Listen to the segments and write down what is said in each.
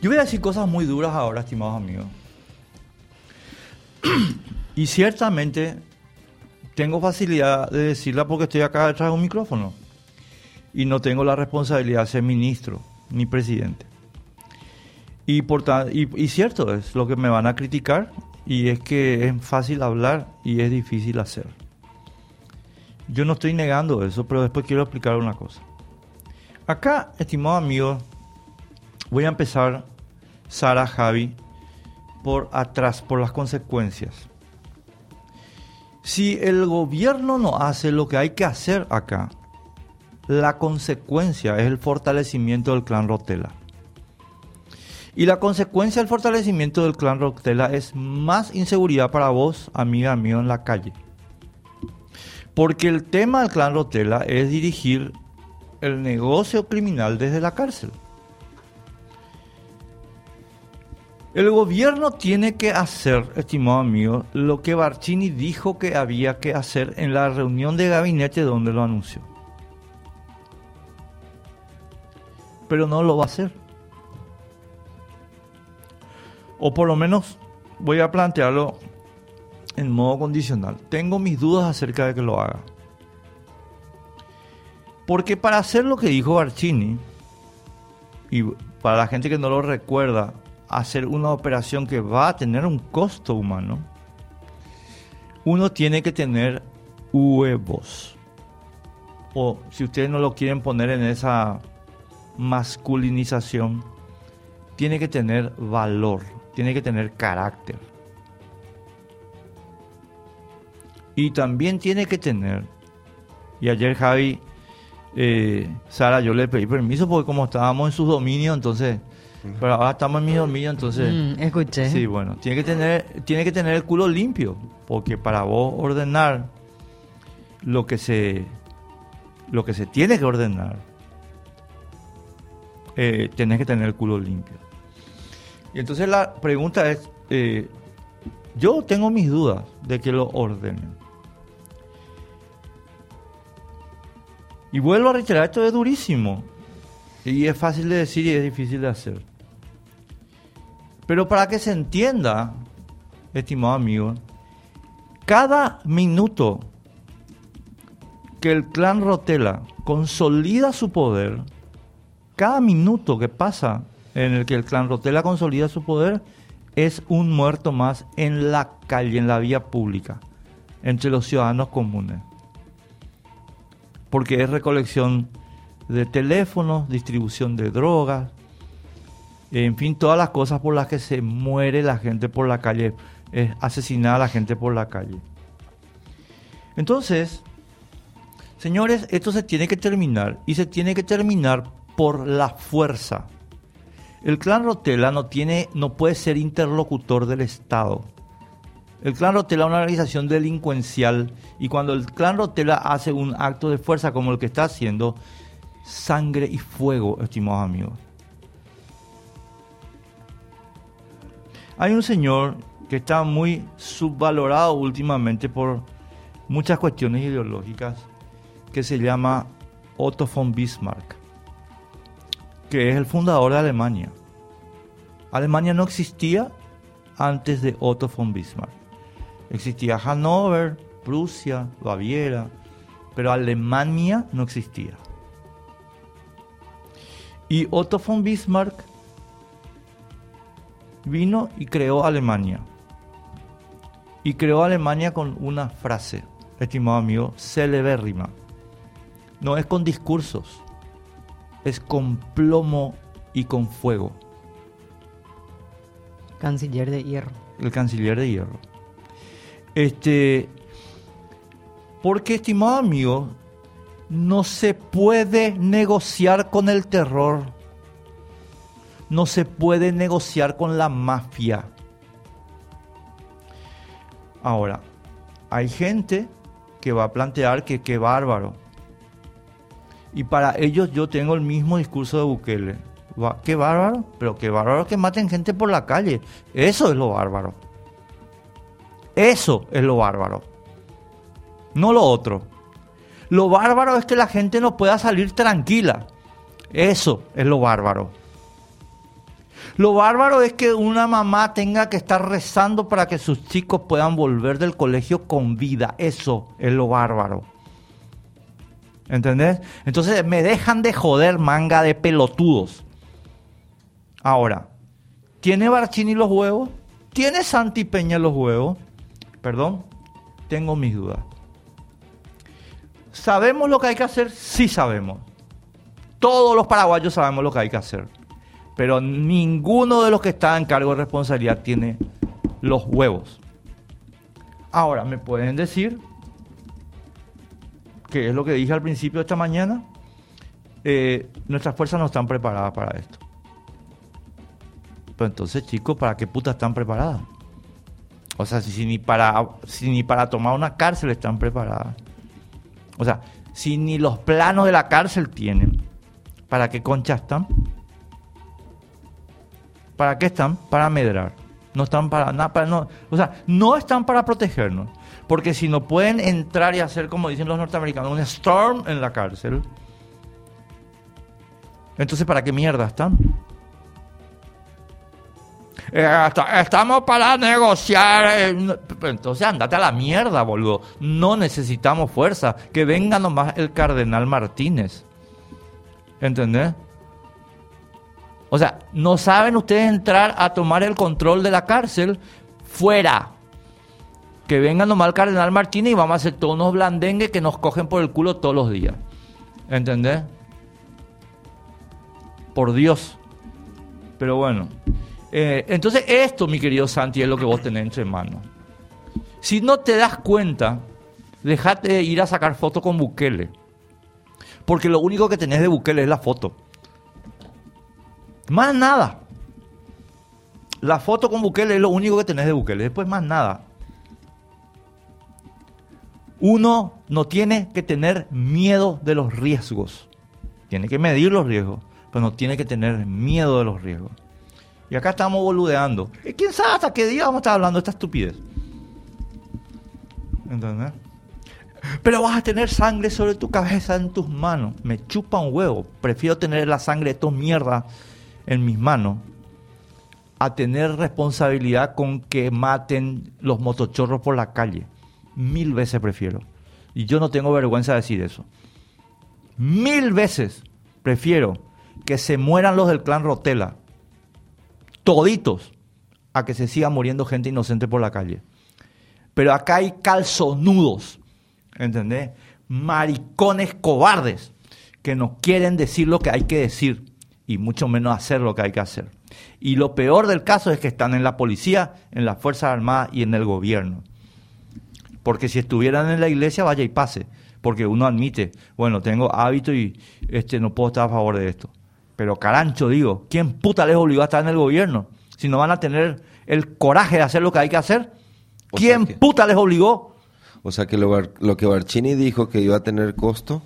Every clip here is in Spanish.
Yo voy a decir cosas muy duras ahora, estimados amigos. y ciertamente tengo facilidad de decirla porque estoy acá detrás de un micrófono. Y no tengo la responsabilidad de ser ministro ni presidente. Y, por y, cierto es lo que me van a criticar y es que es fácil hablar y es difícil hacer. Yo no estoy negando eso, pero después quiero explicar una cosa. Acá, estimado amigo, voy a empezar, Sara, Javi, por atrás, por las consecuencias. Si el gobierno no hace lo que hay que hacer acá, la consecuencia es el fortalecimiento del clan Rotela. Y la consecuencia del fortalecimiento del clan Rotela es más inseguridad para vos, amiga mío, en la calle. Porque el tema del clan Rotela es dirigir el negocio criminal desde la cárcel. El gobierno tiene que hacer, estimado amigo, lo que Barcini dijo que había que hacer en la reunión de gabinete donde lo anunció. Pero no lo va a hacer. O por lo menos voy a plantearlo en modo condicional. Tengo mis dudas acerca de que lo haga. Porque para hacer lo que dijo Barcini, y para la gente que no lo recuerda, hacer una operación que va a tener un costo humano, uno tiene que tener huevos. O si ustedes no lo quieren poner en esa masculinización, tiene que tener valor, tiene que tener carácter. Y también tiene que tener, y ayer Javi, eh, Sara, yo le pedí permiso porque como estábamos en sus dominios, entonces, pero ahora estamos en mi dominio, entonces... Mm, escuché. Sí, bueno, tiene que, tener, tiene que tener el culo limpio, porque para vos ordenar lo que se, lo que se tiene que ordenar, eh, tenés que tener el culo limpio. Y entonces la pregunta es, eh, yo tengo mis dudas de que lo ordenen. Y vuelvo a reiterar, esto es durísimo. Y es fácil de decir y es difícil de hacer. Pero para que se entienda, estimado amigo, cada minuto que el clan Rotela consolida su poder, cada minuto que pasa en el que el clan Rotela consolida su poder, es un muerto más en la calle, en la vía pública, entre los ciudadanos comunes porque es recolección de teléfonos, distribución de drogas, en fin, todas las cosas por las que se muere la gente por la calle, es asesinar a la gente por la calle. Entonces, señores, esto se tiene que terminar y se tiene que terminar por la fuerza. El clan Rotela no tiene, no puede ser interlocutor del Estado. El clan Rotela es una organización delincuencial y cuando el clan Rotela hace un acto de fuerza como el que está haciendo, sangre y fuego, estimados amigos. Hay un señor que está muy subvalorado últimamente por muchas cuestiones ideológicas que se llama Otto von Bismarck, que es el fundador de Alemania. Alemania no existía antes de Otto von Bismarck. Existía Hannover, Prusia, Baviera, pero Alemania no existía. Y Otto von Bismarck vino y creó Alemania. Y creó Alemania con una frase, estimado amigo, celebérrima. No es con discursos, es con plomo y con fuego. Canciller de hierro. El canciller de hierro. Este, porque, estimado amigo, no se puede negociar con el terror. No se puede negociar con la mafia. Ahora, hay gente que va a plantear que qué bárbaro. Y para ellos yo tengo el mismo discurso de Bukele. Qué bárbaro, pero qué bárbaro que maten gente por la calle. Eso es lo bárbaro. Eso es lo bárbaro. No lo otro. Lo bárbaro es que la gente no pueda salir tranquila. Eso es lo bárbaro. Lo bárbaro es que una mamá tenga que estar rezando para que sus chicos puedan volver del colegio con vida. Eso es lo bárbaro. ¿Entendés? Entonces me dejan de joder manga de pelotudos. Ahora, ¿tiene Barchini los huevos? ¿Tiene Santi Peña los huevos? Perdón, tengo mis dudas. ¿Sabemos lo que hay que hacer? Sí sabemos. Todos los paraguayos sabemos lo que hay que hacer. Pero ninguno de los que está en cargo de responsabilidad tiene los huevos. Ahora, ¿me pueden decir que es lo que dije al principio de esta mañana? Eh, nuestras fuerzas no están preparadas para esto. Pero entonces, chicos, ¿para qué puta están preparadas? O sea, si, ni para, si ni para tomar una cárcel están preparadas. O sea, si ni los planos de la cárcel tienen, ¿para qué concha están? ¿Para qué están? Para medrar. No están para nada, para no, o sea, no están para protegernos. Porque si no pueden entrar y hacer, como dicen los norteamericanos, un storm en la cárcel, entonces ¿para qué mierda están? Eh, estamos para negociar. Eh, entonces andate a la mierda, boludo. No necesitamos fuerza. Que venga nomás el cardenal Martínez. ¿Entendés? O sea, no saben ustedes entrar a tomar el control de la cárcel fuera. Que venga nomás el cardenal Martínez y vamos a hacer todos unos blandengues que nos cogen por el culo todos los días. ¿Entendés? Por Dios. Pero bueno. Eh, entonces esto, mi querido Santi, es lo que vos tenés entre manos. Si no te das cuenta, dejate de ir a sacar fotos con Bukele. Porque lo único que tenés de Bukele es la foto. Más nada. La foto con Bukele es lo único que tenés de Bukele. Después más nada. Uno no tiene que tener miedo de los riesgos. Tiene que medir los riesgos, pero no tiene que tener miedo de los riesgos. Y acá estamos boludeando. ¿Y quién sabe hasta qué día vamos a estar hablando de esta estupidez? ¿Entendés? Pero vas a tener sangre sobre tu cabeza, en tus manos. Me chupa un huevo. Prefiero tener la sangre de tus mierdas en mis manos a tener responsabilidad con que maten los motochorros por la calle. Mil veces prefiero. Y yo no tengo vergüenza de decir eso. Mil veces prefiero que se mueran los del clan Rotela toditos a que se siga muriendo gente inocente por la calle. Pero acá hay calzonudos, ¿entendés? Maricones cobardes que no quieren decir lo que hay que decir y mucho menos hacer lo que hay que hacer. Y lo peor del caso es que están en la policía, en las Fuerzas Armadas y en el gobierno. Porque si estuvieran en la iglesia, vaya y pase. Porque uno admite, bueno, tengo hábito y este, no puedo estar a favor de esto. Pero carancho, digo, ¿quién puta les obligó a estar en el gobierno? Si no van a tener el coraje de hacer lo que hay que hacer. ¿Quién puta les obligó? O sea que lo, que Barcini dijo que iba a tener costo.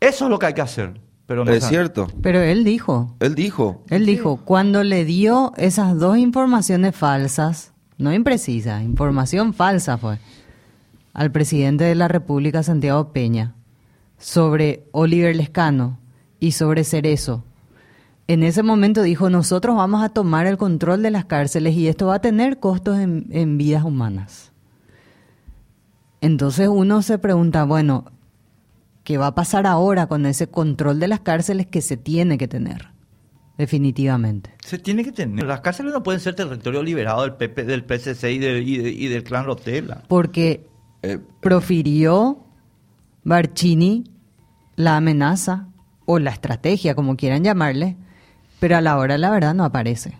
Eso es lo que hay que hacer. Pero no es cierto. Pero él dijo. Él dijo. Él dijo, cuando le dio esas dos informaciones falsas, no imprecisas, información falsa fue, al presidente de la República, Santiago Peña, sobre Oliver Lescano y sobre Cerezo, en ese momento dijo, nosotros vamos a tomar el control de las cárceles y esto va a tener costos en, vidas humanas. Entonces uno se pregunta, bueno, ¿qué va a pasar ahora con ese control de las cárceles que se tiene que tener? Definitivamente. Se tiene que tener. Las cárceles no pueden ser territorio liberado del, PP, del PCC y, y, del clan Rotela. Porque eh, profirió Barcini la amenaza o la estrategia, como quieran llamarle, pero a la hora la verdad no aparece.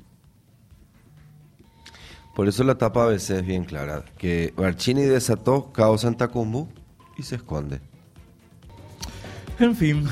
Por eso la tapa a veces es bien clara, que Barcini desató caos en Tacumbu y se esconde. En fin,